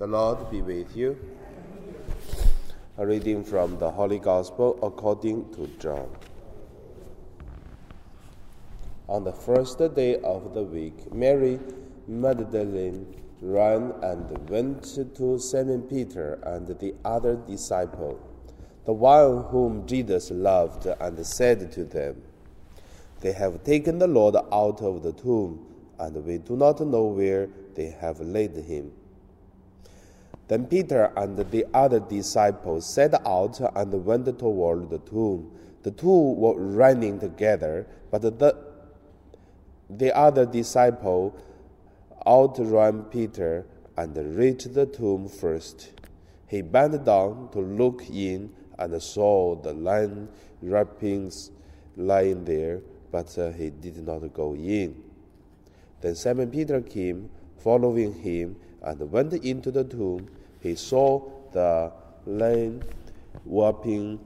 The Lord be with you. A reading from the Holy Gospel according to John. On the first day of the week, Mary Magdalene ran and went to Simon Peter and the other disciple, the one whom Jesus loved, and said to them, They have taken the Lord out of the tomb, and we do not know where they have laid him. Then Peter and the other disciples set out and went toward the tomb. The two were running together, but the, the other disciple outran Peter and reached the tomb first. He bent down to look in and saw the linen wrappings lying there, but uh, he did not go in. Then Simon Peter came, following him, and went into the tomb he saw the linen wrapping,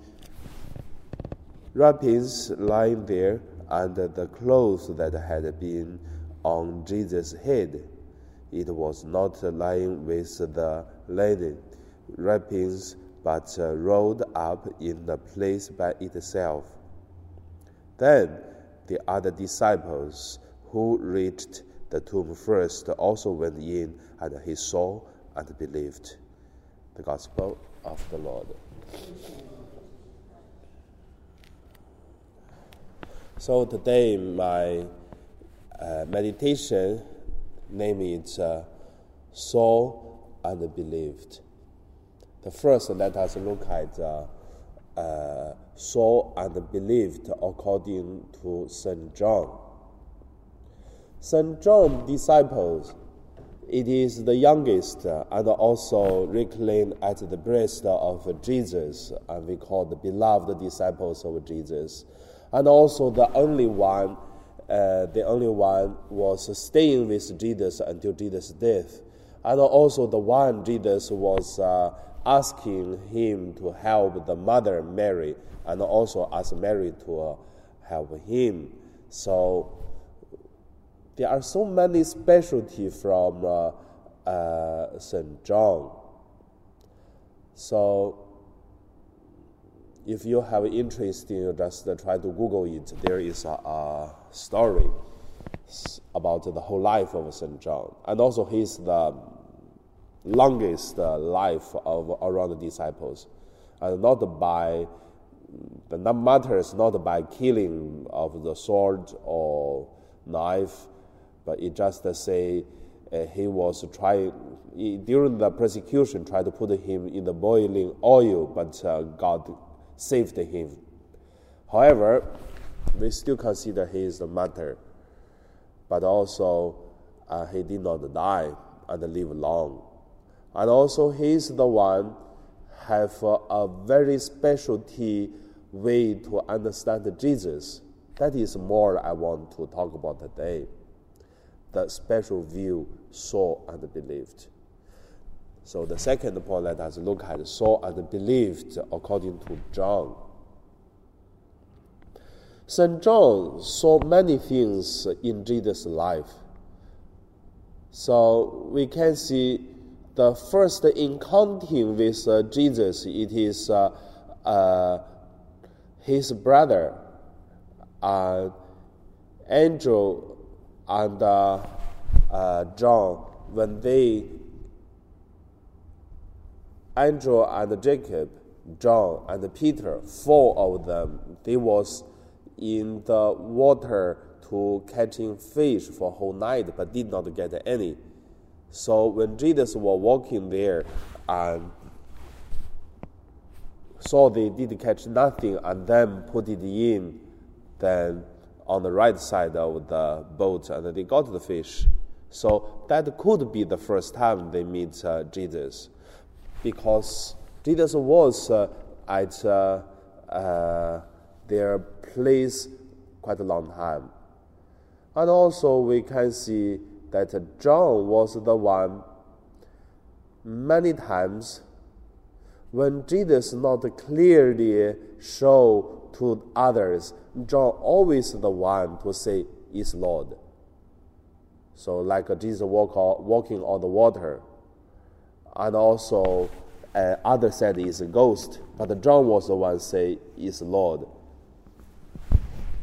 wrappings lying there and the clothes that had been on Jesus' head. It was not lying with the linen wrappings, but rolled up in the place by itself. Then the other disciples who reached the tomb first also went in, and he saw and believed the gospel of the Lord. So today, my uh, meditation name is uh, and Believed. The first, let us look at uh, uh, Believed according to St. John. St. John disciples it is the youngest and also reclined at the breast of Jesus, and we call the beloved disciples of Jesus. And also the only one, uh, the only one was staying with Jesus until Jesus' death. And also the one Jesus was uh, asking him to help the mother Mary, and also ask Mary to uh, help him. So there are so many specialty from uh, uh, St. John. So, if you have interest in just try to Google it, there is a, a story about the whole life of St. John. And also, he's the longest uh, life of around the disciples. And not by, the not matters not by killing of the sword or knife, but it just say uh, he was trying during the persecution tried to put him in the boiling oil, but uh, God saved him. However, we still consider he is the martyr, but also uh, he did not die and live long, and also he is the one have a very specialty way to understand Jesus. That is more I want to talk about today the special view saw and believed. So the second point, let us look at saw and believed according to John. St. John saw many things in Jesus' life. So we can see the first encounter with uh, Jesus, it is uh, uh, his brother, uh, angel and uh, uh, John, when they, Andrew and Jacob, John and Peter, four of them, they was in the water to catching fish for whole night, but did not get any. So when Jesus was walking there and saw they did catch nothing and then put it in, then on the right side of the boat and they got the fish. So that could be the first time they meet uh, Jesus because Jesus was uh, at uh, uh their place quite a long time. And also, we can see that John was the one many times when Jesus not clearly show to others, John always the one to say is Lord. So like Jesus walk, walking on the water, and also uh, others said is a ghost, but John was the one say is Lord.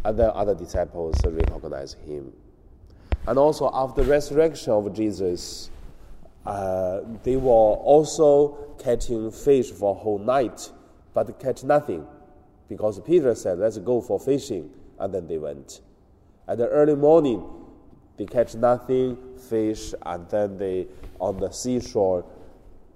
And then other disciples recognize him. And also after resurrection of Jesus, uh, they were also catching fish for whole night, but catch nothing, because Peter said, "Let's go for fishing," and then they went. At the early morning, they catch nothing, fish, and then they on the seashore.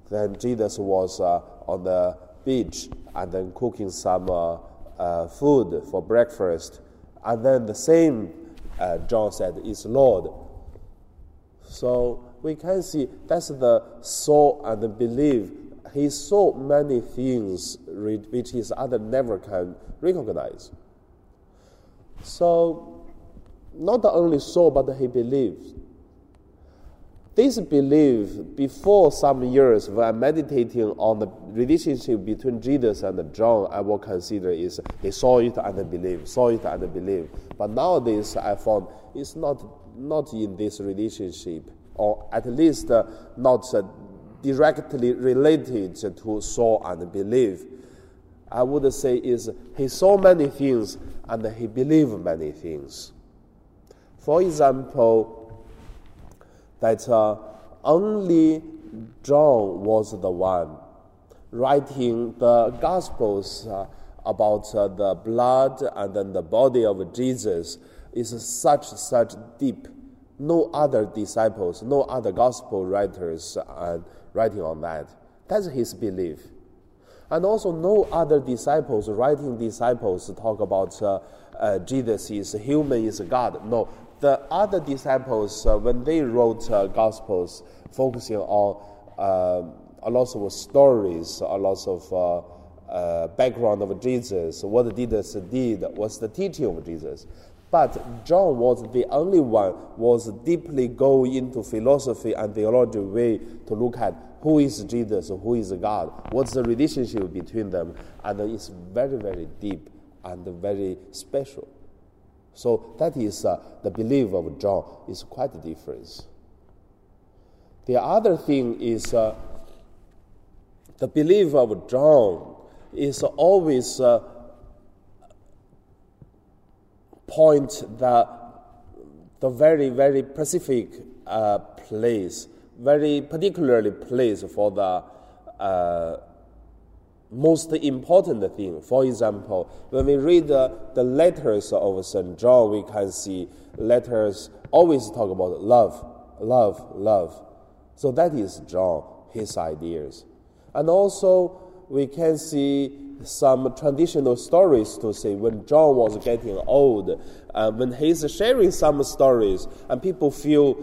Then Jesus was uh, on the beach and then cooking some uh, uh food for breakfast, and then the same uh, John said is Lord. So we can see that's the saw and the belief. He saw many things which his other never can recognize. So not only saw, but he believed. This belief, before some years, when I'm meditating on the relationship between Jesus and John, I will consider is he saw it and believed, saw it and believed. But nowadays, I found it's not, not in this relationship, or at least uh, not uh, directly related to saw and believe. I would say is he saw many things and he believed many things. For example, that uh, only John was the one writing the Gospels uh, about uh, the blood and then the body of Jesus is such such deep. No other disciples, no other gospel writers are writing on that. That's his belief. And also, no other disciples, writing disciples, talk about uh, uh, Jesus is human, is God. No, the other disciples, uh, when they wrote uh, Gospels, focusing on uh, a lot of stories, a lot of uh, uh, background of Jesus, what did Jesus did, what's the teaching of Jesus. But John was the only one was deeply go into philosophy and theology way to look at who is Jesus, who is God, what's the relationship between them, and it's very, very deep and very special. So that is uh, the belief of John is quite different. The other thing is uh, the belief of John is always uh, point the the very very specific uh, place, very particularly place for the uh, most important thing. For example, when we read uh, the letters of St. John, we can see letters always talk about love, love, love. So that is John, his ideas. And also, we can see some traditional stories to say when John was getting old, uh, when he's sharing some stories, and people feel,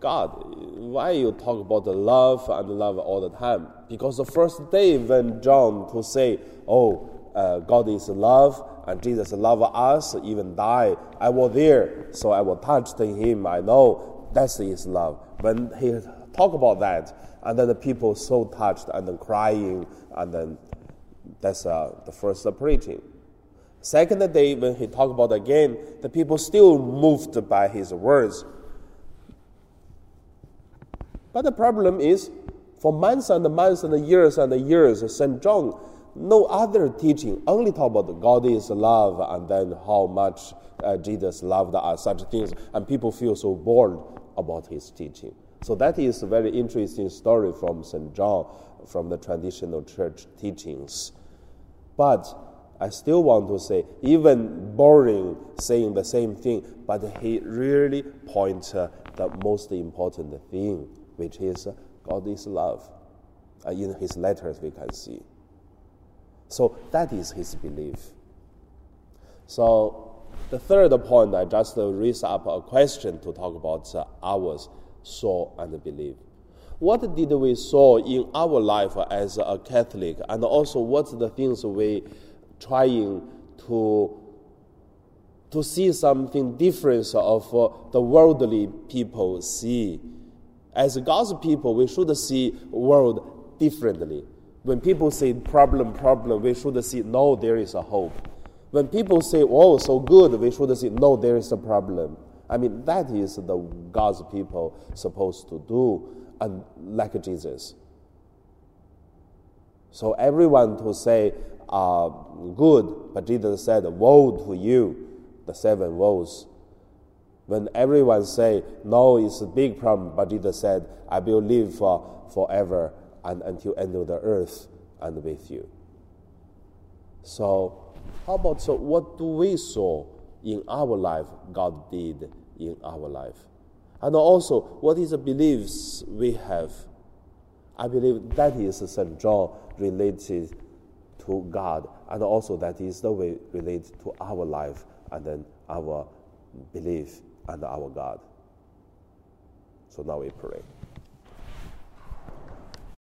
God, why you talk about the love and love all the time? Because the first day when John to say, oh, uh, God is love and Jesus love us, even die, I was there, so I was touched in him. I know that's his love. When he talk about that, and then the people so touched and crying, and then that's uh, the first preaching. Second day when he talked about again, the people still moved by his words but the problem is, for months and months and years and years, St. John, no other teaching, only talk about God is love and then how much uh, Jesus loved us, such things, and people feel so bored about his teaching. So that is a very interesting story from St. John, from the traditional church teachings. But I still want to say, even boring saying the same thing, but he really points uh, the most important thing which is God is love. Uh, in his letters, we can see. So that is his belief. So the third point, I just raise up a question to talk about uh, ours saw and believe. What did we saw in our life as a Catholic, and also what's the things we trying to to see something different of uh, the worldly people see as God's people, we should see world differently. When people say problem, problem, we should see no, there is a hope. When people say, oh, so good, we should see no, there is a problem. I mean, that is the God's people supposed to do, like Jesus. So everyone to say uh, good, but Jesus said, Woe to you, the seven woes. When everyone say no, it's a big problem, but Jesus said, I will live for forever and until end of the earth and with you. So, how about so what do we saw in our life God did in our life? And also, what is the beliefs we have? I believe that is St. John related to God, and also that is the way related to our life and then our belief and our God. So now we pray.